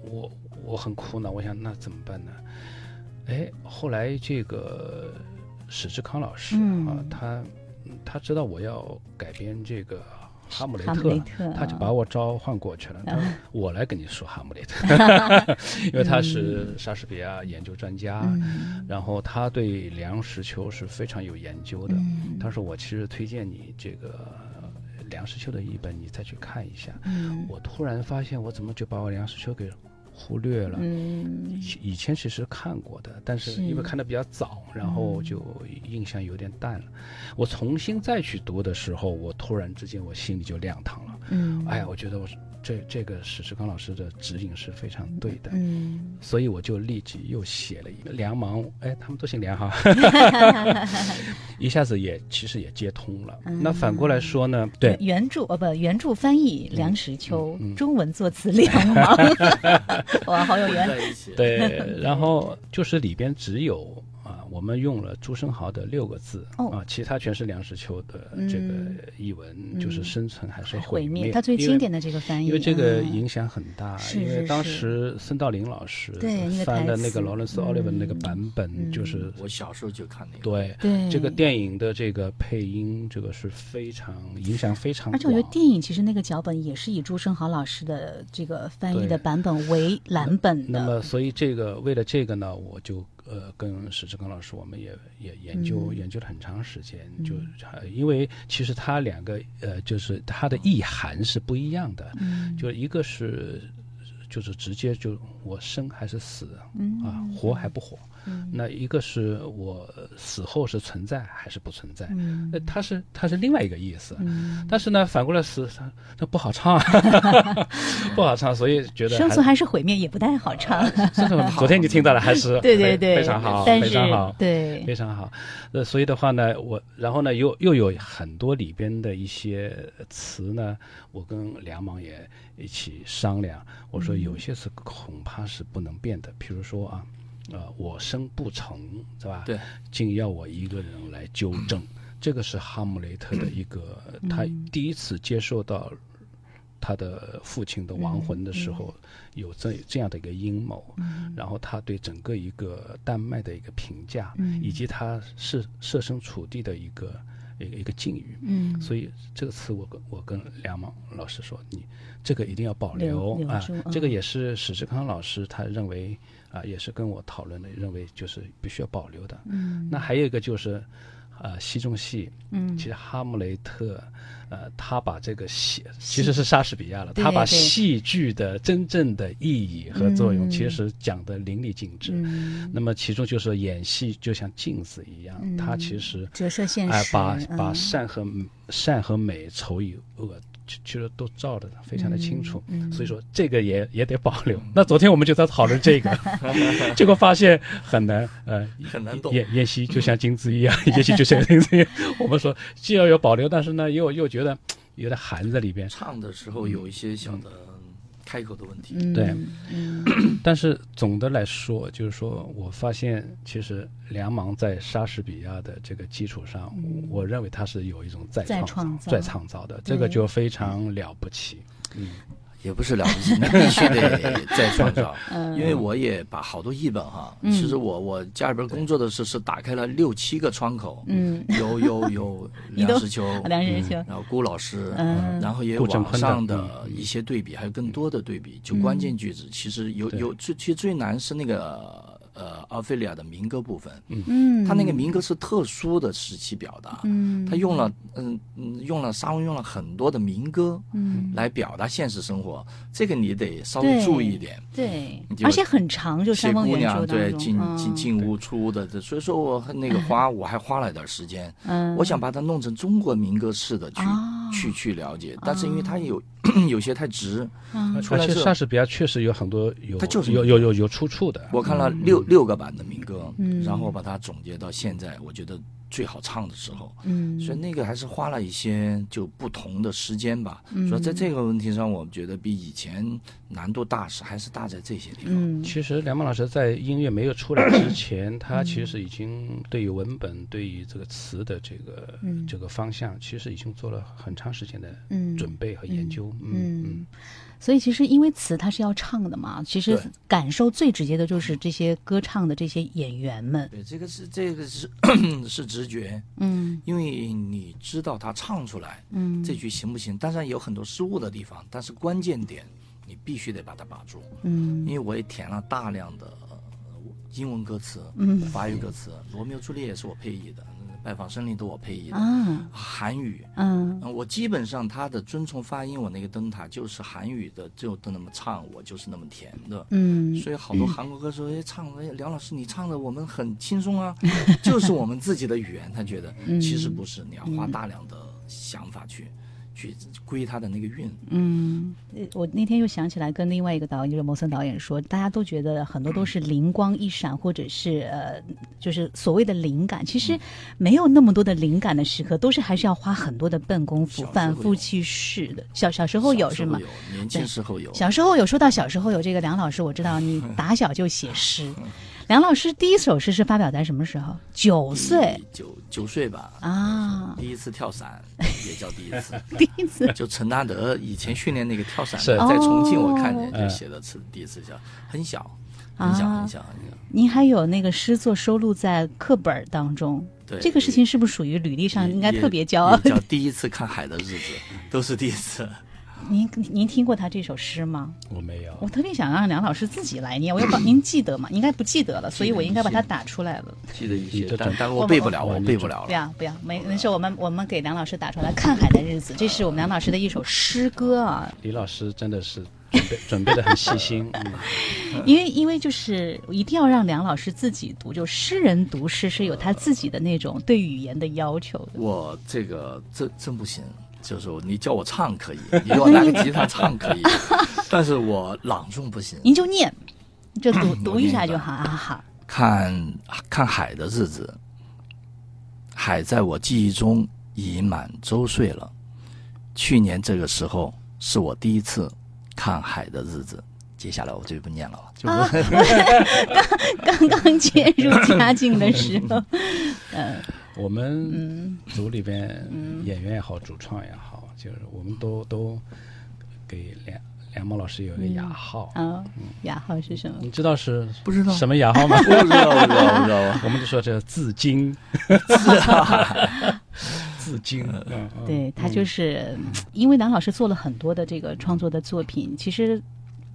我我很苦恼，我想那怎么办呢？哎，后来这个史志康老师、嗯啊，他他知道我要改编这个。哈姆雷特，他就啊把我召唤过去了。他说啊：“我来跟你说哈姆雷特，*laughs* 因为他是莎士比亚研究专家，嗯然后他对梁实秋是非常有研究的。嗯他说：“我其实推荐你这个呃梁实秋的译本，你再去看一下。嗯我突然发现，我怎么就把我梁实秋给忽略了？嗯以以前其实看过的，但是是因为看的比较早，然后就印象有点淡了。我重新再去读的时候，我突然之间我心里就亮堂了。嗯哎呀，我觉得我是这这个史志刚老师的指引是非常对的。嗯所以我就立即又写了一个梁芒，哎，他们都姓梁哈，*laughs* 一下子也其实也接通了。那反过来说呢，对，原著哦不，原著翻译梁实秋，嗯嗯中文作词梁芒，*laughs* 哇，好有缘。在一起。对，然后就是里边只有啊，我们用了朱生豪的六个字、哦啊，其他全是梁实秋的这个译文，就是生存还是毁灭。他最经典的这个翻译，因为这个嗯影响很大，是因为当时孙道临老师翻的那个劳伦斯·奥利文那个嗯版本，就是我小时候就看那个。对对这个电影的这个配音，这个是非常影响非常广。而且我觉得电影其实那个脚本也是以朱生豪老师的这个翻译的版本为 *laughs* 蓝本的。那么，所以这个为了这个呢，我就呃跟史志刚老师，我们也也研究、嗯研究了很长时间，就、呃因为其实它两个呃就是它的意涵是不一样的，嗯。就一个是就是直接就我生还是死、嗯。啊，活还不活，嗯。那一个是我死后是存在还是不存在，嗯。那它是它是另外一个意思。嗯，但是呢，反过来死，它它不好唱，*laughs* 不好唱，所以觉得生存还是毁灭也不太好唱。*laughs* 昨天你听到了，还是 *laughs* 对对对，非常好，非常好，对，非常好。呃，所以的话呢，我然后呢，又又有很多里边的一些词呢，我跟梁芒也一起商量，我说有些词恐怕是不能变的，比如说啊，呃，我生不成，是吧？对，竟要我一个人来纠正，这个是哈姆雷特的一个，他第一次接受到他的父亲的亡魂的时候，有这这样的一个阴谋，然后他对整个一个丹麦的一个评价，以及他是设身处地的一个一个一个境遇，嗯。所以这个词我跟我跟梁芒老师说，你这个一定要保留留啊这个也是史志康老师他认为啊，也是跟我讨论的，认为就是必须要保留的。嗯。那还有一个就是，呃，戏中戏，嗯。其实哈姆雷特，呃，他把这个戏其实是莎士比亚了，他把戏剧的真正的意义和作用，嗯其实讲得淋漓尽致。嗯，那么其中就是演戏就像镜子一样，他其实折射现哎、实，把把嗯。善和善和美、丑与恶，其其实都照的非常的清楚。嗯所以说这个也也得保留。那昨天我们就在讨论这个，*laughs* 结果发现很难，呃，很难懂演演戏就像金子一样，也许就像金子一样。*laughs* 我们说既要有保留，但是呢，又又觉得有点含在里边。唱的时候有一些小的开口的问题。嗯，对。嗯。但是总的来说，就是说我发现，其实梁芒在莎士比亚的这个基础上，我认为他是有一种再再创创造再创造的，这个就非常了不起。也不是了不起，那必须得 *laughs* 再创造。嗯因为我也把好多译本哈，嗯其实我我家里边工作的时候是打开了六七个窗口，嗯，有有有 *laughs* 梁实秋，梁实秋，然后顾老师，嗯然后也有网上的一些对比，还有更多的对比，就关键句子，其实有有最其实最难是那个呃奥菲利亚的民歌部分，嗯，他那个民歌是特殊的时期表达，嗯，他用了嗯嗯用了沙翁用了很多的民歌，嗯。来表达现实生活，这个你得稍微注意一点。对。而且很长，就谢山峰原姑娘对进嗯进。进屋出屋的，这所以说我那个花我还花了一点时间，嗯，我想把它弄成中国民歌式的去、啊去去了解，但是因为它有、*coughs* 有些太直，嗯。而且莎士比亚确实有很多有它就是有有有有出处的。我看了六、六个版的民歌，嗯。然后把它总结到现在，我觉得最好唱的时候，嗯，所以那个还是花了一些就不同的时间吧。嗯。所以在这个问题上，我觉得比以前难度大是还是大在这些地方。嗯。其实梁孟老师在音乐没有出来之前，他其实已经对于文本、对于这个词的这个、嗯。这个方向，其实已经做了很长时间的嗯。准备和研究。嗯。嗯，所以其实因为词它是要唱的嘛，其实感受最直接的就是这些歌唱的这些演员们，对，这个是这个是 *coughs* 是直觉，嗯。因为你知道他唱出来嗯。这句行不行，当然有很多失误的地方，但是关键点你必须得把它把住。嗯。因为我也填了大量的呃英文歌词、嗯。法语歌词，《罗密欧朱丽叶》是我配译的，嗯拜访森林都我配音的，啊韩语。嗯嗯，我基本上他的遵从发音，我那个灯塔就是韩语的，就都那么唱，我就是那么填的。嗯所以好多韩国歌手哎唱，哎梁老师你唱的我们很轻松啊，*laughs* 就是我们自己的语言，他觉得嗯其实不是，你要花大量的想法去去归他的那个运。嗯，呃我那天又想起来跟另外一个导演，就是摩森导演说，大家都觉得很多都是灵光一闪，或者是呃，就是所谓的灵感，其嗯实没有那么多的灵感的时刻，都是还是要花很多的笨功夫反复去试的。小小时候有是吗？有，年轻时候有。小时候有说到小时候有这个梁老师，我知道你打小就写诗。梁老师第一首诗是发表在什么时候？九岁九九岁吧，啊，第一次跳伞 *laughs* 也叫第一次。第一次就陈纳德以前训练那个跳伞是的，在重庆我看哦见就写的是第一次叫很小，很小啊很小很小。您还有那个诗作收录在课本当中，对这个事情是不是属于履历上应该特别骄傲也？叫第一次看海的日子，都是第一次。您您听过他这首诗吗？我没有。我特别想让梁老师自己来念，我要把 *coughs* 您记得吗？应该不记得了，所以我应该把它打出来了。记得一些但但我背不了，我我背不了了。不要不要，没没事，我们我们给梁老师打出来。看海的日子，这是我们梁老师的一首诗歌啊。李老师真的是准备 *laughs* 准备的很细心。嗯，*laughs* 因为因为就是一定要让梁老师自己读，就诗人读诗是有他自己的那种对语言的要求的。我这个真真不行，就是你叫我唱可以，你给我拿个吉他唱可以，*laughs* 但是我朗诵不行。您就念，就读读一下就好啊好。看看海的日子，海在我记忆中已满周岁了。去年这个时候是我第一次看海的日子。接下来我就不念了，就 *laughs* 不、啊刚 *laughs* 刚进入佳境的时候，呃，我们嗯组里边演员也好，主创也好，就是我们都都给梁梁梦老师有一个雅号。啊，雅号是什么？你知道是不知道什么雅号吗？不知道，不知道，不知道。我们就说这字经，*laughs* 字经，嗯嗯对他就是因为梁老师做了很多的这个创作的作品，其实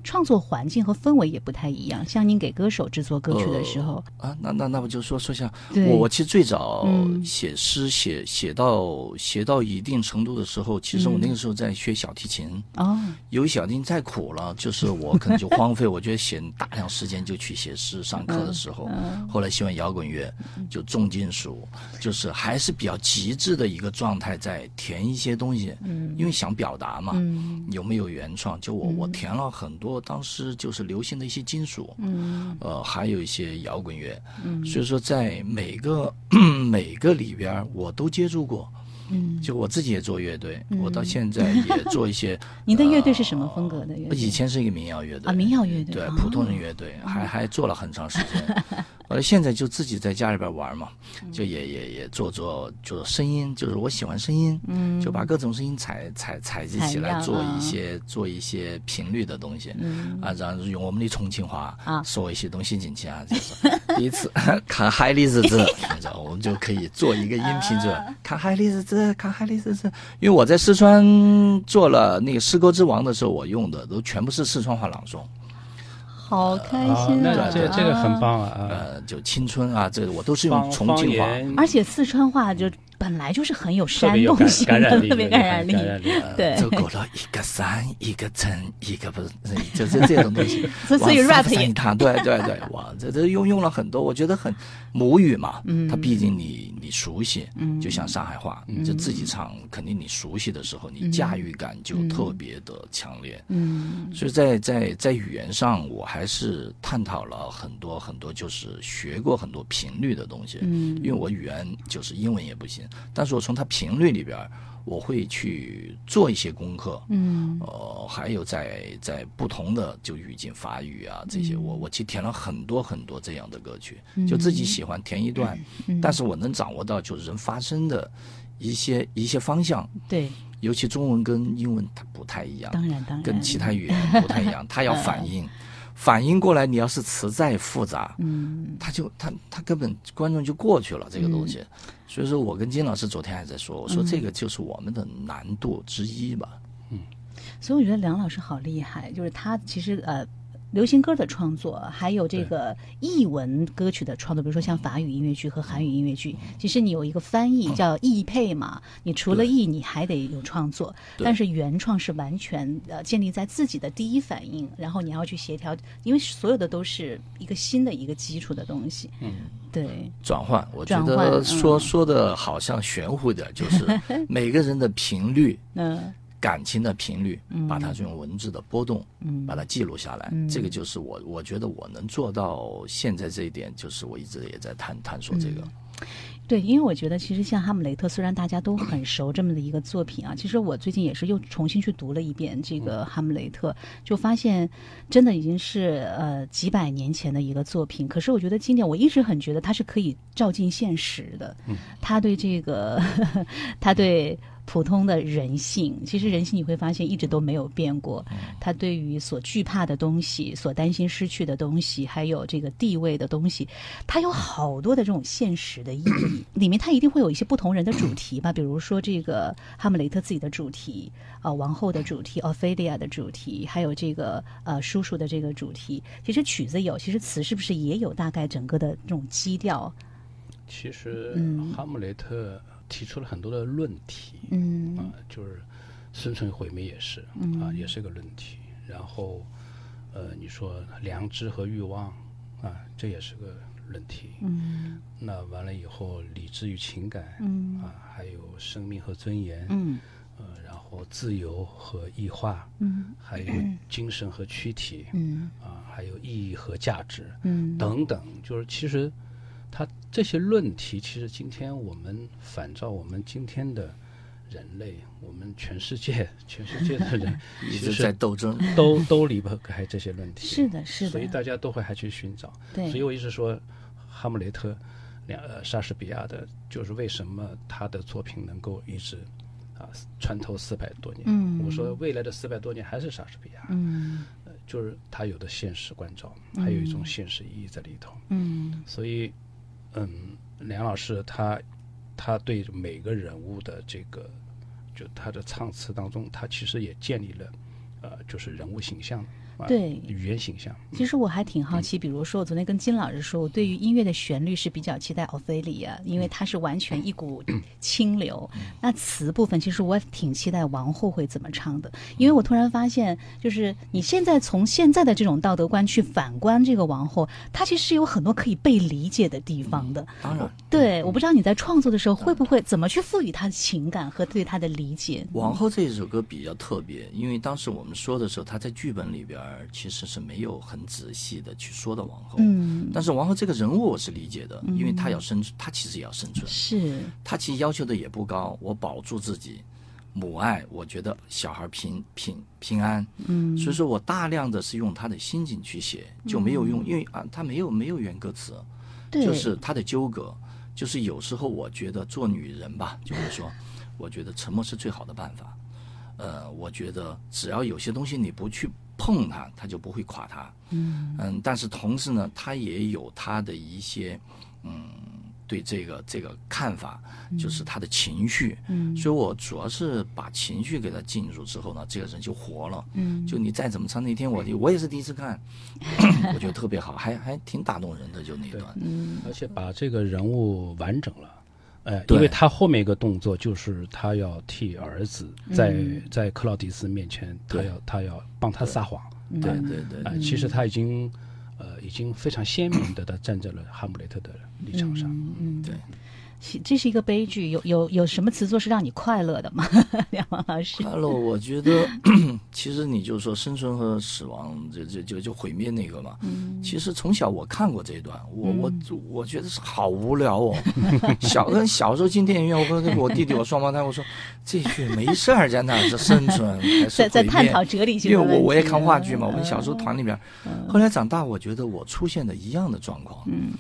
创作环境和氛围也不太一样。像您给歌手制作歌曲的时候，啊，那那那不就说说一下，我我其实最早嗯。写诗写写到写到一定程度的时候，其实我那个时候在学小提琴，哦，由于小提琴太苦了，就是我可能就荒废，我觉得写大量时间就去写诗，上课的时候，后来喜欢摇滚乐，就重金属，就是还是比较极致的一个状态，在填一些东西，嗯，因为想表达嘛，嗯。有没有原创？就我、我填了很多当时就是流行的一些金属，嗯呃，还有一些摇滚乐，嗯，所以说在每个 *clears throat* 每个里边儿我都接触过，嗯，就我自己也做乐队，我到现在也做一些。*laughs* 您的乐队是什么风格的乐队？以前是一个民谣乐队啊，民谣乐队，对，普通人乐队，还还做了很长时间。*laughs* 呃，现在就自己在家里边玩嘛，就也也也做做做声音，就是我喜欢声音，嗯，就把各种声音采采采集起来，做一些做一些频率的东西，嗯。啊，然后用我们的重庆话啊。说一些东西进去啊，就是 *laughs* 第一次看海的日子，然后我们就可以做一个音频，就看海的日子，看海的日子。因为我在四川做了那个诗歌之王的时候，我用的都全部是四川话朗诵。好开心啊！这这个很棒啊！啊呃，就青春啊，这个我都是用重庆话，而且四川话就本来就是很有特煽动性特别感染力。对，走过了一个山，一个城，一个不是，就是这种东西。*laughs* 所以 rap 一趟，对对对，哇，这这用用了很多，我觉得很母语嘛，*laughs* 嗯它毕竟你你熟悉，就像上海话，就自己唱，肯定你熟悉的时候，你驾驭感就特别的强烈。嗯所以在在在语言上，我还是探讨了很多很多，就是学过很多频率的东西。嗯因为我语言就是英文也不行，但是我从它频率里边儿，我会去做一些功课。嗯。呃，还有在在不同的就语境，法语啊这些，我我其实填了很多很多这样的歌曲，就自己喜欢填一段，嗯。但是我能掌握到就是人发声的一些一些方向，对，尤其中文跟英文它不太一样，当然当然，跟其他语言不太一样，*laughs* 它要反应，反应过来，你要是词再复杂，嗯他就他他根本观众就过去了这个东西，所以说我跟金老师昨天还在说，我说这个就是我们的难度之一吧。嗯所以我觉得梁老师好厉害，就是他其实呃。流行歌的创作，还有这个译文歌曲的创作，比如说像法语音乐剧和韩语音乐剧，其实你有一个翻译叫译配嘛，你除了译，你还得有创作，但是原创是完全呃建立在自己的第一反应，然后你要去协调，因为所有的都是一个新的一个基础的东西。嗯，对，转换，我觉得说、嗯。说的好像玄乎点儿，就是 *laughs* 每个人的频率、嗯感情的频率，把它用文字的波动，把它记录下来，嗯这个就是我我觉得我能做到现在这一点，就是我一直也在探探索这个。对，因为我觉得其实像《哈姆雷特》，虽然大家都很熟这么的一个作品啊，其实我最近也是又重新去读了一遍这个《哈姆雷特》，就发现真的已经是呃几百年前的一个作品。可是我觉得经典，我一直很觉得它是可以照进现实的。嗯，他对这个，*laughs* 他对。普通的人性，其实人性你会发现一直都没有变过。他对于所惧怕的东西、所担心失去的东西，还有这个地位的东西，它有好多的这种现实的意义。*coughs* 里面它一定会有一些不同人的主题吧，比如说这个哈姆雷特自己的主题，呃，王后的主题，奥菲利亚的主题，还有这个呃叔叔的这个主题。其实曲子有，其实词是不是也有大概整个的这种基调？其实嗯哈姆雷特提出了很多的论题，嗯。啊，就是生存毁灭也是，啊，也是个论题。然后，呃，你说良知和欲望，啊，这也是个论题。嗯。那完了以后，理智与情感，嗯。啊，还有生命和尊严，嗯。呃，然后自由和异化，嗯。还有精神和躯体，嗯。啊，还有意义和价值，嗯。等等，就是其实它这些论题，其实今天我们反照我们今天的人类，我们全世界全世界的人 *laughs* 一直其实在斗争。都都离不开这些论题，是的，是的所以，大家都会还去寻找。对所以我一直说，哈姆雷特，两呃莎士比亚的，就是为什么他的作品能够一直啊穿透四百多年。嗯我说未来的四百多年还是莎士比亚，嗯呃就是他有的现实关照，还有一种现实意义在里头。嗯所以，嗯，梁老师他他对每个人物的这个，就他的唱词当中，他其实也建立了，呃，就是人物形象，对语言形象。其实我还挺好奇，比如说我昨天跟金老师说，我对于音乐的旋律是比较期待奥菲利亚，因为它是完全一股清流。*clears throat* 那词部分，其实我挺期待王后会怎么唱的，因为我突然发现，就是你现在从现在的这种道德观去反观这个王后，她其实是有很多可以被理解的地方的。当然，对，我不知道你在创作的时候会不会怎么去赋予她的情感和对她的理解。王后这一首歌比较特别，因为当时我们说的时候，她在剧本里边儿儿其实是没有很仔细的去说的王后。嗯，但是王后这个人物我是理解的，因为她要生存，她其实也要生存，是，她其实要求的也不高，我保住自己。母爱，我觉得小孩平平平安，嗯，所以说我大量的是用她的心境去写，就没有用，因为啊，她没有没有原歌词，对，就是她的纠葛，就是有时候我觉得做女人吧，就是说，我觉得沉默是最好的办法。呃，我觉得只要有些东西你不去碰它，它就不会垮塌。嗯嗯，但是同时呢，他也有他的一些嗯对这个这个看法，就是他的情绪。嗯所以我主要是把情绪给他进入之后呢，这个人就活了。嗯，就你再怎么唱，那天我我也是第一次看，*laughs* 我觉得特别好，还还挺打动人的，就那段。嗯而且把这个人物完整了。呃，因为他后面一个动作就是他要替儿子在、在克劳迪斯面前，他要他要帮他撒谎。对对对。啊、其实他已经呃已经非常鲜明的他站在了哈姆雷特的立场上。嗯，对，其这是一个悲剧，有有有什么词作是让你快乐的吗？*laughs* 梁王老师，快乐，我觉得其实你就说生存和死亡，就就就就毁灭那个嘛。其实从小我看过这一段，我我我觉得是好无聊哦。*laughs* 小跟小时候进电影院，我跟我弟弟我双胞胎，我说这句没事儿，在那是生存还是在在探讨哲理性因。为我我也看话剧嘛，我们嗯小时候团里边，后来长大，我觉得我出现的一样的状况，嗯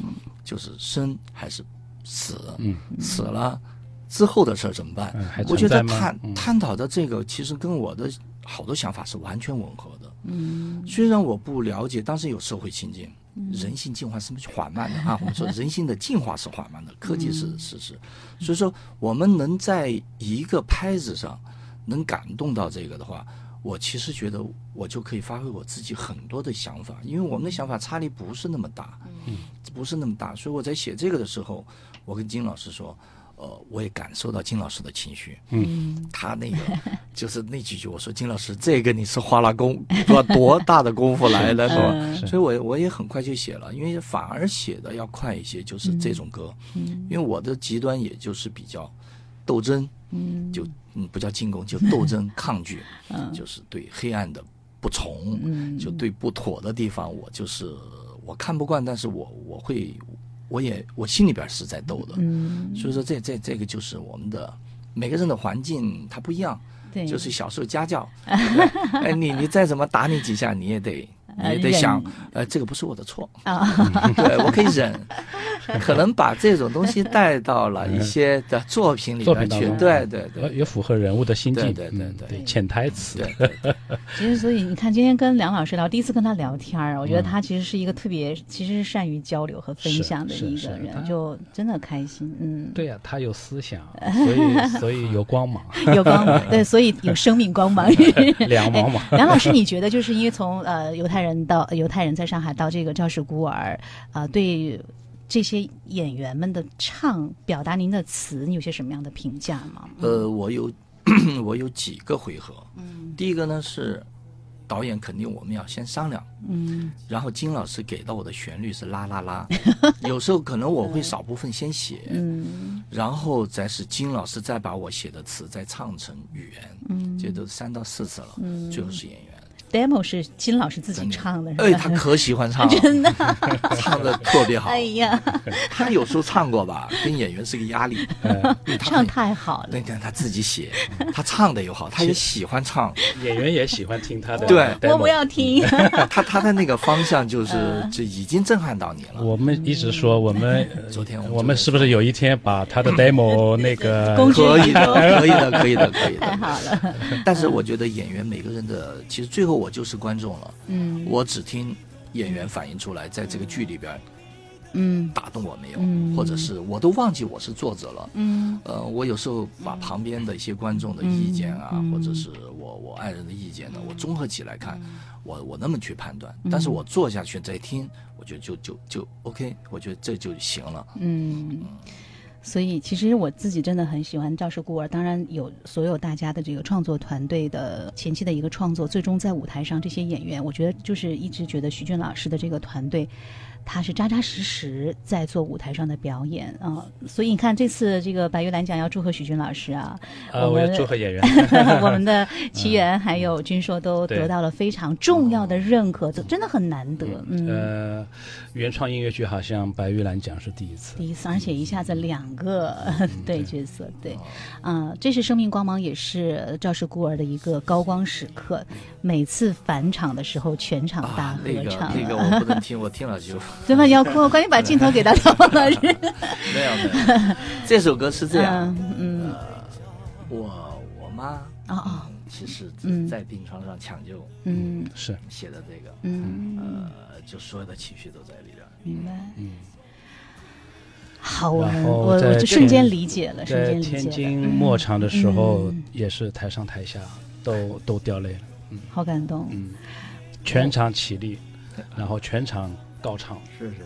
就是生还是死，嗯。死了之后的事儿怎么办？嗯我觉得探嗯。探讨的这个，其实跟我的好多想法是完全吻合的。嗯。虽然我不了解，当时有社会情境，人性进化是不是缓慢的？*laughs* 啊？我们说人性的进化是缓慢的，科技是事实，所以说我们能在一个拍子上能感动到这个的话，我其实觉得我就可以发挥我自己很多的想法，因为我们的想法差异不是那么大，嗯，不是那么大，所以我在写这个的时候，我跟金老师说。呃，我也感受到金老师的情绪，嗯他那个就是那几句，我说金老师，这个你是花了功多多大的功夫来的，是吧？嗯所以我我也很快就写了，因为反而写的要快一些，就是这种歌，嗯因为我的极端也就是比较斗争，嗯就嗯不叫进攻，就斗争抗拒，*laughs* 嗯就是对黑暗的不从，嗯就对不妥的地方，我就是我看不惯，但是我我会，我也我心里边是在斗的，嗯，所以说这这这个就是我们的每个人的环境它不一样，对，就是小时候家教，*laughs* 哎，你你再怎么打你几下，你也得你得想，呃，这个不是我的错，啊，对我可以忍，*laughs* 可能把这种东西带到了一些的作品里面去对对呃对也符合人物的心境，对对对潜台词，*laughs* 其实所以你看，今天跟梁老师聊，第一次跟他聊天儿，我觉得嗯他其实是一个特别，其实是善于交流和分享的一个人，就真的开心，嗯，对呀、他有思想，*laughs* 所以所以有光芒，有光芒，对，所以有生命光芒。两芒嘛。梁老师，你觉得就是因为从呃犹太人到犹太人在上海到这个赵氏孤儿，啊、对这些演员们的唱表达您的词，你有些什么样的评价吗？呃，我有 *clears throat* 我有几个回合，嗯，第一个呢是导演肯定我们要先商量，嗯。然后金老师给到我的旋律是啦啦啦，*laughs* 有时候可能我会少部分先写，嗯。然后再是金老师再把我写的词再唱成语言，嗯。这都三到四次了，嗯。最后是演员。，demo 是金老师自己唱的，哎，他可喜欢唱。了，*laughs* 真的，*laughs* 唱的特别好。哎。呀，他有时候唱过吧，跟演员是个压力。他唱太好了。那天他自己写，他唱的又好，他也喜欢唱。演员也喜欢听他的对。我不要听，*laughs* 他他的那个方向就是，就已经震撼到你了。我们一直说我们，呃昨天我们是不是有一天把他的 demo 那个可以的，可以的，可以的，可以太的。好了。但是我觉得演员每个人的，其实最后我就是观众了。嗯我只听演员反映出来，在这个剧里边嗯打动我没有，嗯或者是我都忘记我是作者了。嗯呃，我有时候把旁边的一些观众的意见啊，或者是我我爱人的意见呢，我综合起来看，嗯我我那么去判断。但是我坐下去再听，我觉得就就就 OK，我觉得这就行了。嗯。所以，其实我自己真的很喜欢《赵氏孤儿》，当然有所有大家的这个创作团队的前期的一个创作，最终在舞台上这些演员，我觉得就是一直觉得徐俊老师的这个团队，他是扎扎实实在做舞台上的表演啊、所以你看这次这个白玉兰奖要祝贺许军老师啊，呃，我要祝贺演员。*laughs* 我们的奇缘还有军硕都得到了非常重要的认可，这真的很难得。嗯，呃，原创音乐剧好像白玉兰奖是第一次。第一次，而且一下子两个 *laughs* 对对角色，对，啊、这是《生命光芒》，也是赵氏孤儿的一个高光时刻。每次返场的时候，全场大啊，合那个唱，那个我不能听，我听了就对吧？你要哭，赶紧把镜头给到他王老师。没有没有。这首歌是这样，嗯嗯，我我妈哦哦，其实嗯在病床上抢救嗯是，写的这个，嗯，呃，就所有的情绪都在里边。明白。嗯，好，我我我就瞬间理解了，瞬间理解了。天津末场的时候嗯，也是台上台下都都掉泪了。嗯好感动。嗯，全场起立，然后全场高唱。是是，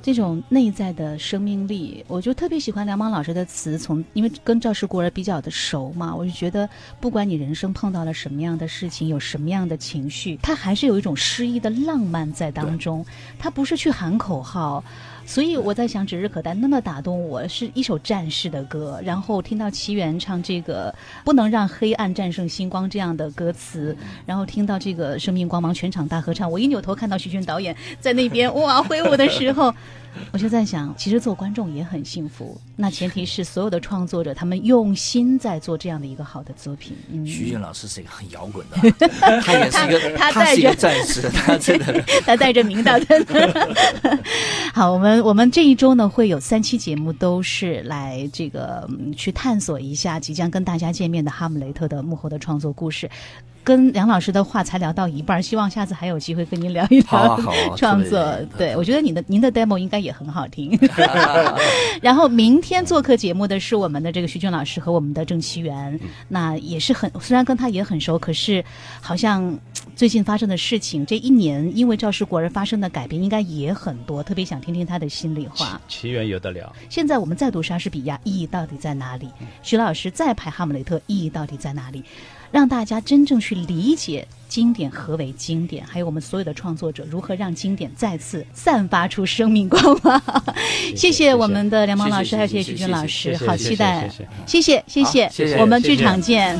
这种内在的生命力，我就特别喜欢梁芒老师的词。从因为跟赵氏孤儿比较的熟嘛，我就觉得，不管你人生碰到了什么样的事情，有什么样的情绪，他还是有一种诗意的浪漫在当中。他不是去喊口号。所以我在想，《指日可待》那么打动我，是一首战士的歌。然后听到奇缘唱这个“不能让黑暗战胜星光”这样的歌词，然后听到这个“生命光芒”全场大合唱，我一扭头看到徐军导演在那边哇挥舞的时候，*laughs* 我就在想，其实做观众也很幸福。那前提是所有的创作者他们用心在做这样的一个好的作品。嗯，徐俊老师是一个很摇滚的，*laughs* 他也是一个，他他是一个带着战士，他真的。*laughs* 他带着名导的。好，我们我们这一周呢会有三期节目，都是来这个、嗯去探索一下即将跟大家见面的《哈姆雷特》的幕后的创作故事。跟梁老师的话才聊到一半儿，希望下次还有机会跟您聊一聊啊啊 *laughs* 创作。对，我觉得你的您的 demo 应该也很好听。*laughs* 然后明天做客节目的是我们的这个徐俊老师和我们的郑其元，那也是很虽然跟他也很熟，可是好像最近发生的事情，这一年因为赵氏孤儿发生的改变应该也很多，特别想听听他的心里话。奇缘有得了，现在我们再读莎士比亚，意义到底在哪里？徐老师再拍哈姆雷特，意义到底在哪里？让大家真正去理解经典何为经典，还有我们所有的创作者如何让经典再次散发出生命光芒。谢谢我们的梁芒老师，还有谢谢徐军老师，好期待谢谢，谢谢谢谢好谢谢我们剧谢谢场见。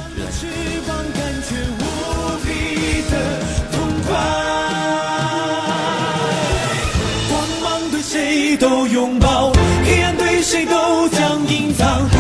都拥抱，黑暗对谁都将隐藏。